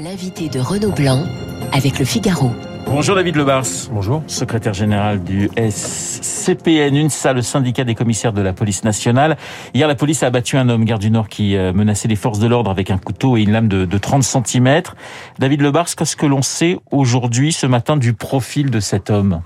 L'invité de Renaud Blanc avec le Figaro. Bonjour David Lebars. Bonjour. Secrétaire général du SCPN, UNSA, le syndicat des commissaires de la police nationale. Hier, la police a abattu un homme, garde du Nord, qui euh, menaçait les forces de l'ordre avec un couteau et une lame de, de 30 cm. David Lebars, qu'est-ce que l'on sait aujourd'hui, ce matin, du profil de cet homme?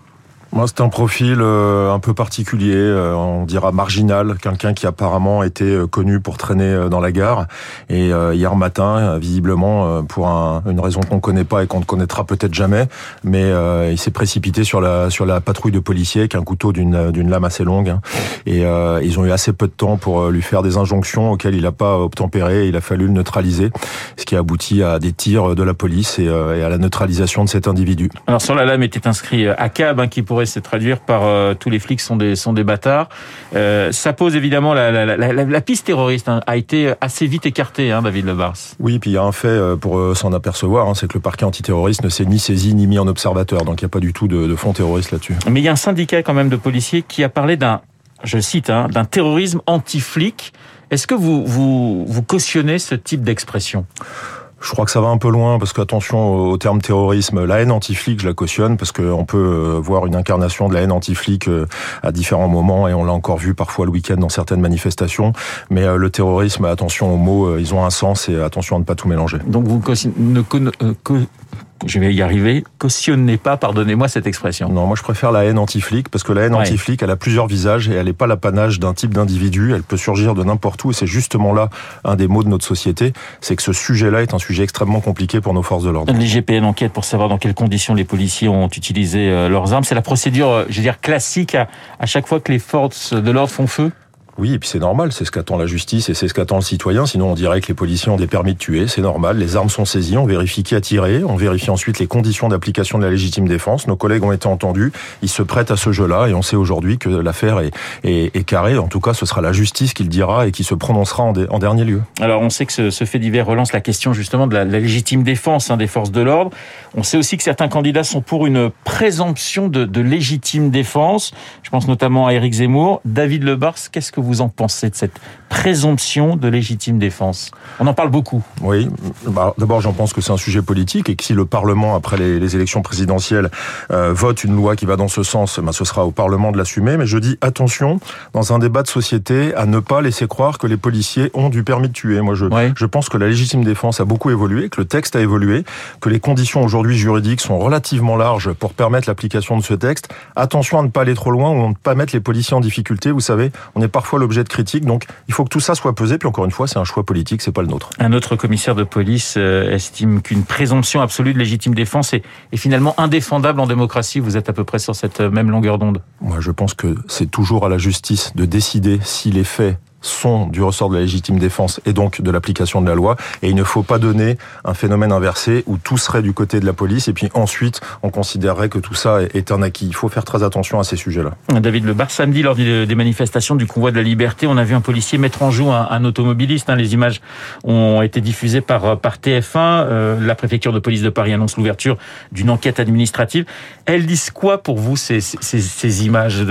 Moi, c'est un profil euh, un peu particulier, euh, on dira marginal, quelqu'un qui apparemment était euh, connu pour traîner dans la gare. Et hier matin, visiblement, pour une raison qu'on ne connaît pas et qu'on ne connaîtra peut-être jamais, mais il s'est précipité sur la sur la patrouille de policiers avec un couteau d'une d'une lame assez longue. Hein. et ils ont eu assez peu de temps pour lui faire des injonctions auxquelles il n'a pas obtempéré. Il a fallu le neutraliser, ce qui a abouti à des tirs de la police et, à la neutralisation de cet individu. Alors sur la lame était inscrit ACAB, hein, qui pourrait se traduire par euh, tous les flics sont des sont des bâtards. Euh, ça pose évidemment la, la, la, la piste terroriste hein, a été assez vite écartée, hein, David Lebars. Oui, puis il y a un fait euh, pour s'en apercevoir, hein, c'est que le parquet antiterroriste ne s'est ni saisi ni mis en observateur, donc il n'y a pas du tout de, de fond terroriste là-dessus. Mais il y a un syndicat quand même de policiers qui a parlé d'un, je cite, hein, d'un terrorisme anti-flic. Est-ce que vous, vous, vous cautionnez ce type d'expression? Je crois que ça va un peu loin parce qu'attention au terme terrorisme, la haine anti-flic, je la cautionne parce qu'on peut euh, voir une incarnation de la haine anti-flic euh, à différents moments et on l'a encore vu parfois le week-end dans certaines manifestations. Mais euh, le terrorisme, attention aux mots, ils ont un sens et attention à ne pas tout mélanger. Donc vous ne je vais y arriver, cautionnez pas, pardonnez-moi cette expression. Non, moi je préfère la haine anti-flic, parce que la haine anti-flic, elle a plusieurs visages et elle n'est pas l'apanage d'un type d'individu, elle peut surgir de n'importe où, et c'est justement là un des mots de notre société, c'est que ce sujet-là est un sujet extrêmement compliqué pour nos forces de l'ordre. Les GPN enquête pour savoir dans quelles conditions les policiers ont utilisé euh, leurs armes, c'est la procédure, euh, je veux dire, classique à, à chaque fois que les forces de l'ordre font feu? Oui, et puis c'est normal, c'est ce qu'attend la justice et c'est ce qu'attend le citoyen. Sinon, on dirait que les policiers ont des permis de tuer. C'est normal. Les armes sont saisies, on vérifie qui a tiré, on vérifie ensuite les conditions d'application de la légitime défense. Nos collègues ont été entendus, ils se prêtent à ce jeu-là et on sait aujourd'hui que l'affaire est, carrée. En tout cas, ce sera la justice qui le dira et qui se prononcera en, dernier lieu. Alors, on sait que ce, ce, fait divers relance la question justement de la, légitime défense hein, des forces de l'ordre. On sait aussi que certains candidats sont pour une présomption de, de légitime défense. Je pense notamment à Éric Zemmour. David Lebars, qu'est-ce que vous en pensez de cette présomption de légitime défense? On en parle beaucoup. Oui, bah, d'abord j'en pense que c'est un sujet politique et que si le Parlement, après les, élections présidentielles, euh, vote une loi qui va dans ce sens, bah, ce sera au Parlement de l'assumer. Mais je dis attention, dans un débat de société, à ne pas laisser croire que les policiers ont du permis de tuer. Moi, je, je pense que la légitime défense a beaucoup évolué, que le texte a évolué, que les conditions aujourd'hui juridiques sont relativement larges pour permettre l'application de ce texte. Attention à ne pas aller trop loin ou à ne pas mettre les policiers en difficulté. Vous savez, on est parfois l'objet de critiques, donc il faut que tout ça soit pesé. Puis encore une fois, c'est un choix politique, c'est pas le nôtre. Un autre commissaire de police euh, estime qu'une présomption absolue de légitime défense est, est finalement indéfendable en démocratie. Vous êtes à peu près sur cette euh, même longueur d'onde. Moi, je pense que c'est toujours à la justice de décider si les faits sont du ressort de la légitime défense et donc de l'application de la loi. Et il ne faut pas donner un phénomène inversé où tout serait du côté de la police et puis ensuite on considérerait que tout ça est un acquis. Il faut faire très attention à ces sujets-là. David Lebar, samedi lors des manifestations du convoi de la liberté, on a vu un policier mettre en joue un, automobiliste. Hein. Les images ont été diffusées par, par TF1. Euh, la préfecture de police de Paris annonce l'ouverture d'une enquête administrative. Elles disent quoi pour vous ces, images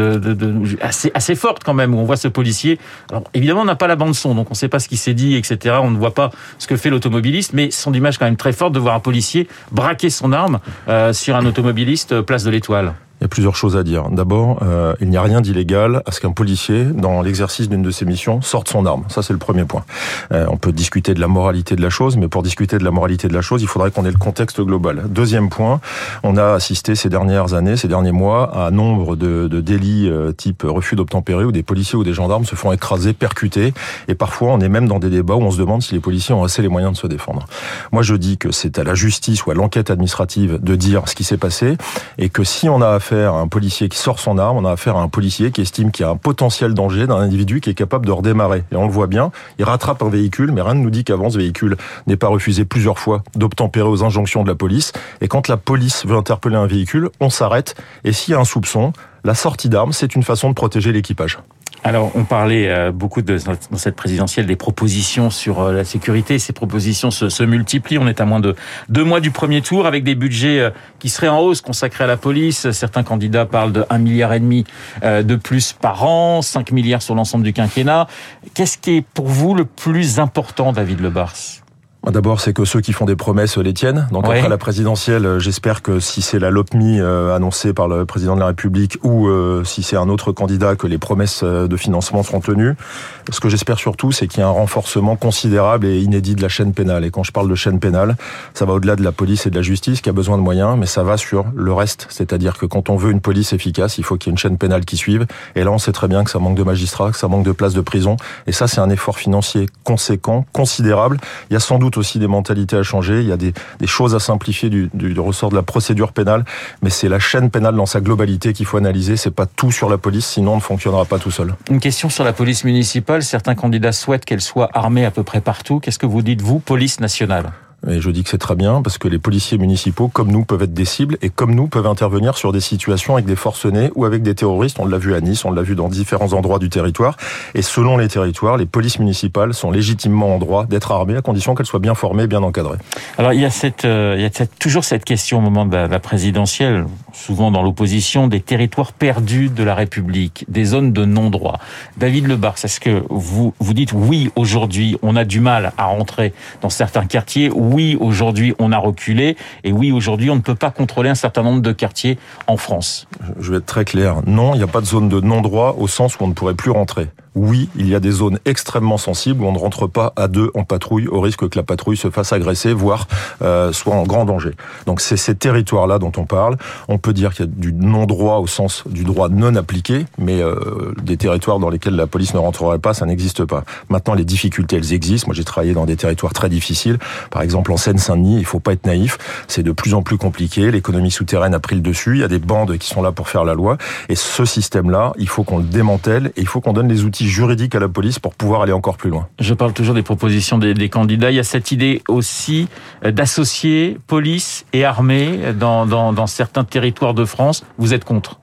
assez, fortes quand même où on voit ce policier? Évidemment, on n'a pas la bande son, donc on ne sait pas ce qui s'est dit, etc. On ne voit pas ce que fait l'automobiliste, mais ce sont des images quand même très fortes de voir un policier braquer son arme euh, sur un automobiliste euh, place de l'Étoile. Plusieurs choses à dire. D'abord, euh, il n'y a rien d'illégal à ce qu'un policier, dans l'exercice d'une de ses missions, sorte son arme. Ça, c'est le premier point. Euh, on peut discuter de la moralité de la chose, mais pour discuter de la moralité de la chose, il faudrait qu'on ait le contexte global. Deuxième point, on a assisté ces dernières années, ces derniers mois, à nombre de, de délits euh, type refus d'obtempérer où des policiers ou des gendarmes se font écraser, percuter, et parfois on est même dans des débats où on se demande si les policiers ont assez les moyens de se défendre. Moi, je dis que c'est à la justice ou à l'enquête administrative de dire ce qui s'est passé, et que si on a affaire à un policier qui sort son arme, on a affaire à un policier qui estime qu'il y a un potentiel danger d'un individu qui est capable de redémarrer. Et on le voit bien, il rattrape un véhicule, mais rien ne nous dit qu'avant ce véhicule n'est pas refusé plusieurs fois d'obtempérer aux injonctions de la police. Et quand la police veut interpeller un véhicule, on s'arrête. Et s'il y a un soupçon, la sortie d'arme, c'est une façon de protéger l'équipage. Alors, on parlait euh, beaucoup de, dans cette présidentielle des propositions sur euh, la sécurité. Ces propositions se, multiplient. On est à moins de deux mois du premier tour avec des budgets euh, qui seraient en hausse consacrés à la police. Certains candidats parlent de 1 milliard et demi de plus par an, 5 milliards sur l'ensemble du quinquennat. Qu'est-ce qui est pour vous le plus important, David Lebars? D'abord, c'est que ceux qui font des promesses les tiennent. Donc après la présidentielle, j'espère que si c'est la LOPMI annoncée par le président de la République ou si c'est un autre candidat, que les promesses de financement seront tenues. Ce que j'espère surtout, c'est qu'il y a un renforcement considérable et inédit de la chaîne pénale. Et quand je parle de chaîne pénale, ça va au-delà de la police et de la justice qui a besoin de moyens, mais ça va sur le reste. C'est-à-dire que quand on veut une police efficace, il faut qu'il y ait une chaîne pénale qui suive. Et là, on sait très bien que ça manque de magistrats, que ça manque de places de prison. Et ça, c'est un effort financier conséquent, considérable. Il y a sans doute aussi des mentalités à changer. Il y a des, choses à simplifier du, ressort de la procédure pénale. Mais c'est la chaîne pénale dans sa globalité qu'il faut analyser. C'est pas tout sur la police, sinon on ne fonctionnera pas tout seul. Une question sur la police municipale. Certains candidats souhaitent qu'elle soit armée à peu près partout. Qu'est-ce que vous dites, vous, police nationale? Et je dis que c'est très bien parce que les policiers municipaux, comme nous, peuvent être des cibles et comme nous, peuvent intervenir sur des situations avec des forcenés ou avec des terroristes. On l'a vu à Nice, on l'a vu dans différents endroits du territoire. Et selon les territoires, les polices municipales sont légitimement en droit d'être armées à condition qu'elles soient bien formées, bien encadrées. Alors il y a, cette, euh, il y a toujours cette question au moment de la, présidentielle, souvent dans l'opposition, des territoires perdus de la République, des zones de non-droit. David Lebar, est-ce que vous, vous dites oui, aujourd'hui, on a du mal à rentrer dans certains quartiers oui, aujourd'hui, on a reculé, et oui, aujourd'hui, on ne peut pas contrôler un certain nombre de quartiers en France. Je vais être très clair. Non, il n'y a pas de zone de non-droit au sens où on ne pourrait plus rentrer oui, il y a des zones extrêmement sensibles où on ne rentre pas à deux en patrouille au risque que la patrouille se fasse agresser, voire euh, soit en grand danger. Donc c'est ces territoires-là dont on parle. On peut dire qu'il y a du non-droit au sens du droit non appliqué, mais euh, des territoires dans lesquels la police ne rentrerait pas, ça n'existe pas. Maintenant, les difficultés, elles existent. Moi, j'ai travaillé dans des territoires très difficiles. Par exemple, en Seine-Saint-Denis, il faut pas être naïf. C'est de plus en plus compliqué. L'économie souterraine a pris le dessus. Il y a des bandes qui sont là pour faire la loi. Et ce système-là, il faut qu'on le démantèle et il faut qu'on donne les outils juridique à la police pour pouvoir aller encore plus loin. Je parle toujours des propositions des, candidats. Il y a cette idée aussi euh, d'associer police et armée dans, dans certains territoires de France. Vous êtes contre?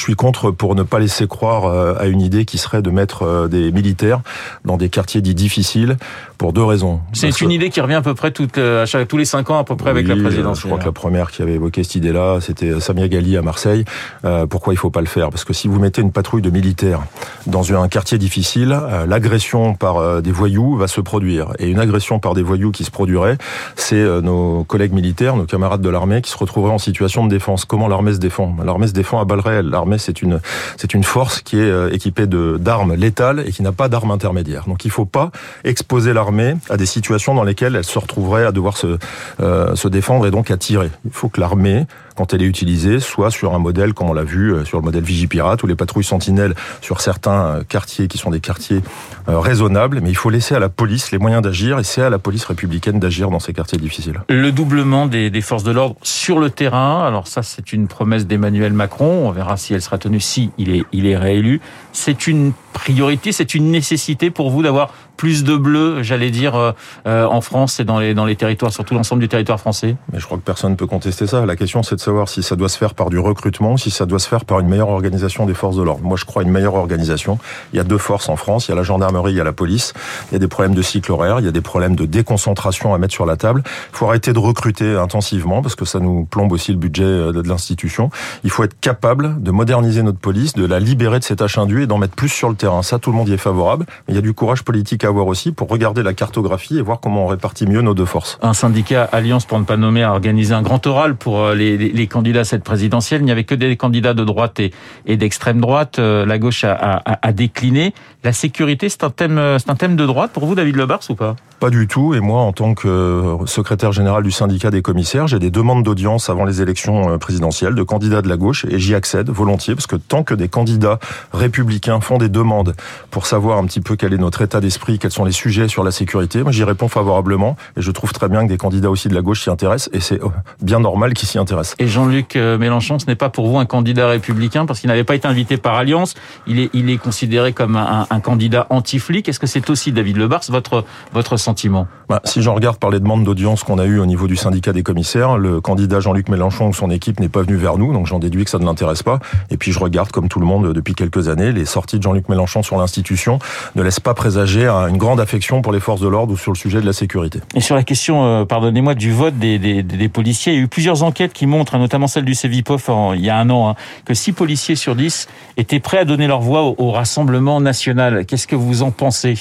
Je suis contre pour ne pas laisser croire euh, à une idée qui serait de mettre euh, des militaires dans des quartiers dits difficiles pour deux raisons. C'est une idée qui revient à peu près toutes, euh, à chaque, tous les cinq ans à peu près avec la présidence. Je crois que la première qui avait évoqué cette idée-là, c'était Samia Gali à Marseille. pourquoi il faut pas le faire? Parce que si vous mettez une patrouille de militaires dans un quartier difficile, l'agression par des voyous va se produire. Et une agression par des voyous qui se produirait, c'est nos collègues militaires, nos camarades de l'armée qui se retrouveraient en situation de défense. Comment l'armée se défend? L'armée se défend à balles réelles c'est une, force qui est euh, équipée d'armes létales et qui n'a pas d'armes intermédiaires. Donc il ne faut pas exposer l'armée à des situations dans lesquelles elle se retrouverait à devoir se, euh, se défendre et donc à tirer. Il faut que l'armée quand elle est utilisée, soit sur un modèle comme on l'a vu euh, sur le modèle Vigipirate ou les patrouilles sentinelles sur certains euh, quartiers qui sont des quartiers euh, raisonnables, mais il faut laisser à la police les moyens d'agir et c'est à la police républicaine d'agir dans ces quartiers difficiles. Le doublement des, forces de l'ordre sur le terrain, alors ça c'est une promesse d'Emmanuel Macron, on verra si elle sera tenue si il est, il est réélu. C'est une priorité, c'est une nécessité pour vous d'avoir plus de bleus, j'allais dire, euh, euh, en France et dans les, dans les territoires, surtout l'ensemble du territoire français? Mais je crois que personne ne peut contester ça. La question, c'est de savoir si ça doit se faire par du recrutement, si ça doit se faire par une meilleure organisation des forces de l'ordre. Moi, je crois une meilleure organisation. Il y a deux forces en France. Il y a la gendarmerie, il y a la police. Il y a des problèmes de cycle horaire, il y a des problèmes de déconcentration à mettre sur la table. Il faut arrêter de recruter intensivement parce que ça nous plombe aussi le budget euh, de l'institution. Il faut être capable de moderniser notre police, de la libérer de ses tâches indues et d'en mettre plus sur le terrain. Ça, tout le monde y est favorable. Mais il y a du courage politique à avoir aussi pour regarder la cartographie et voir comment on répartit mieux nos deux forces. Un syndicat Alliance pour ne pas nommer a organisé un grand oral pour euh, les, candidats à cette présidentielle. Il n'y avait que des candidats de droite et, d'extrême droite. Euh, la gauche a, décliné. La sécurité, c'est un thème, euh, c'est un thème de droite pour vous, David Lebars, ou pas? Pas du tout. Et moi, en tant que secrétaire général du syndicat des commissaires, j'ai des demandes d'audience avant les élections présidentielles de candidats de la gauche et j'y accède volontiers parce que tant que des candidats républicains font des demandes pour savoir un petit peu quel est notre état d'esprit, quels sont les sujets sur la sécurité, moi j'y réponds favorablement et je trouve très bien que des candidats aussi de la gauche s'y intéressent et c'est euh, bien normal qu'ils s'y intéressent. Et Jean-Luc euh, Mélenchon, ce n'est pas pour vous un candidat républicain parce qu'il n'avait pas été invité par Alliance, il est, il est considéré comme un, un candidat anti-flic. Est-ce que c'est aussi David Lebars votre, votre sentiment? Bah, Si j'en regarde par les demandes d'audience qu'on a eues au niveau du syndicat des commissaires, le candidat Jean-Luc Mélenchon ou son équipe n'est pas venu vers nous, donc j'en déduis que ça ne l'intéresse pas. Et puis je regarde comme tout le monde depuis quelques années les sorties de Jean-Luc Mélenchon Mélenchon sur l'institution ne laisse pas présager une grande affection pour les forces de l'ordre ou sur le sujet de la sécurité. Et sur la question, euh, pardonnez-moi, du vote des, des, des, policiers, il y a eu plusieurs enquêtes qui montrent, notamment celle du CEVIPOF il y a un an, hein, que 6 policiers sur 10 étaient prêts à donner leur voix au, au Rassemblement national. Qu'est-ce que vous en pensez?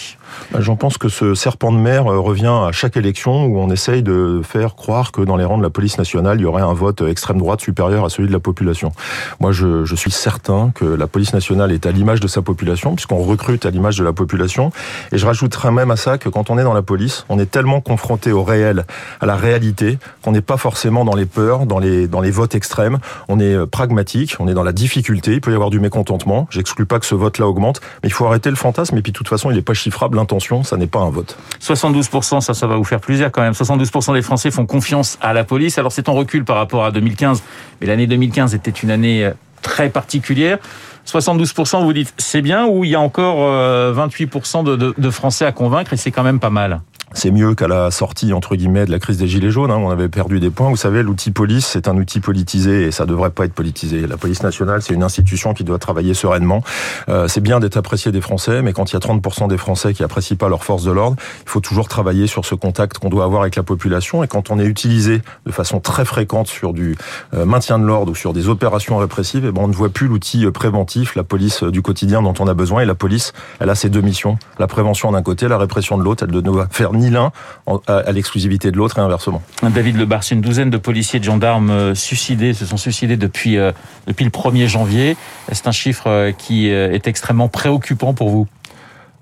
Bah, J'en pense que ce serpent de mer euh, revient à chaque élection où on essaye de faire croire que dans les rangs de la police nationale, il y aurait un vote extrême droite supérieur à celui de la population. Moi, je, je suis certain que la police nationale est à l'image de sa population, puisqu'on recrute à l'image de la population. Et je rajouterais même à ça que quand on est dans la police, on est tellement confronté au réel, à la réalité, qu'on n'est pas forcément dans les peurs, dans les, dans les votes extrêmes. On est euh, pragmatique, on est dans la difficulté, il peut y avoir du mécontentement. J'exclus pas que ce vote-là augmente, mais il faut arrêter le fantasme. Et puis, de toute façon, il n'est pas chiffrable l'intention, ça n'est pas un vote. 72%, ça, ça va vous faire plaisir quand même. 72% des Français font confiance à la police. Alors c'est en recul par rapport à 2015, mais l'année 2015 était une année euh, très particulière. 72%, vous dites c'est bien ou il y a encore 28% euh, de, de, de Français à convaincre et c'est quand même pas mal? C'est mieux qu'à la sortie entre guillemets de la crise des gilets jaunes. Hein, on avait perdu des points. Vous savez, l'outil police, c'est un outil politisé et ça devrait pas être politisé. La police nationale, c'est une institution qui doit travailler sereinement. Euh, c'est bien d'être apprécié des Français, mais quand il y a 30% des Français qui apprécient pas leurs forces de l'ordre, il faut toujours travailler sur ce contact qu'on doit avoir avec la population. Et quand on est utilisé de façon très fréquente sur du euh, maintien de l'ordre ou sur des opérations répressives, eh ben on ne voit plus l'outil euh, préventif, la police du quotidien dont on a besoin. Et la police, elle a ses deux missions la prévention d'un côté, la répression de l'autre. Elle doit faire ni l'un à l'exclusivité de l'autre et inversement. David Lebar, une douzaine de policiers et de gendarmes euh, suicidés, se sont suicidés depuis, euh, depuis le 1er janvier. C'est un chiffre euh, qui est extrêmement préoccupant pour vous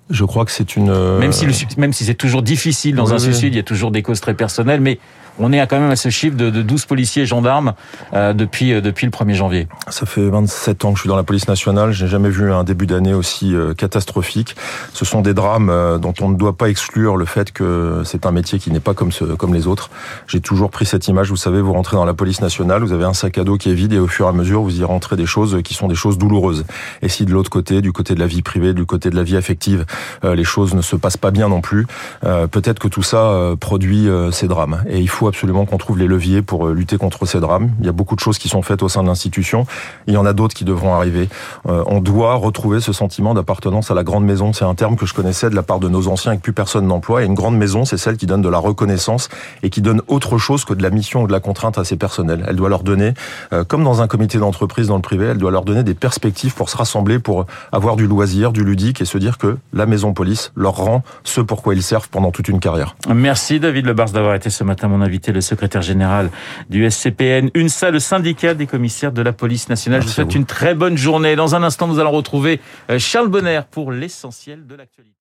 je crois que c'est une... Même si, même si c'est toujours difficile dans un suicide, il y a toujours des causes très personnelles, mais on est quand même à ce chiffre de, 12 policiers et gendarmes euh, depuis, euh, depuis le 1er janvier. Ça fait 27 ans que je suis dans la police nationale. Je n'ai jamais vu un début d'année aussi euh, catastrophique. Ce sont des drames dont on ne doit pas exclure le fait que c'est un métier qui n'est pas comme, comme les autres. J'ai toujours pris cette image. Vous savez, vous rentrez dans la police nationale, vous avez un sac à dos qui est vide et au fur et à mesure, vous y rentrez des choses qui sont des choses douloureuses. Et si de l'autre côté, du côté de la vie privée, du côté de la vie affective, les choses ne se passent pas bien non plus, peut-être que tout ça produit ces drames. Et il faut absolument qu'on trouve les leviers pour euh, lutter contre ces drames. Il y a beaucoup de choses qui sont faites au sein de l'institution. Il y en a d'autres qui devront arriver. Euh, on doit retrouver ce sentiment d'appartenance à la grande maison. C'est un terme que je connaissais de la part de nos anciens et que plus personne n'emploie. Et une grande maison, c'est celle qui donne de la reconnaissance et qui donne autre chose que de la mission ou de la contrainte à ses personnels. Elle doit leur donner, euh, comme dans un comité d'entreprise dans le privé, elle doit leur donner des perspectives pour se rassembler, pour avoir du loisir, du ludique et se dire que la maison police leur rend ce pourquoi ils servent pendant toute une carrière. Merci David Lebars d'avoir été ce matin mon invité, le secrétaire général du SCPN, UNSA, le syndicat des commissaires de la police nationale. Je vous souhaite une très bonne journée. Dans un instant, nous allons retrouver euh, Charles Bonner pour l'essentiel de l'actualité.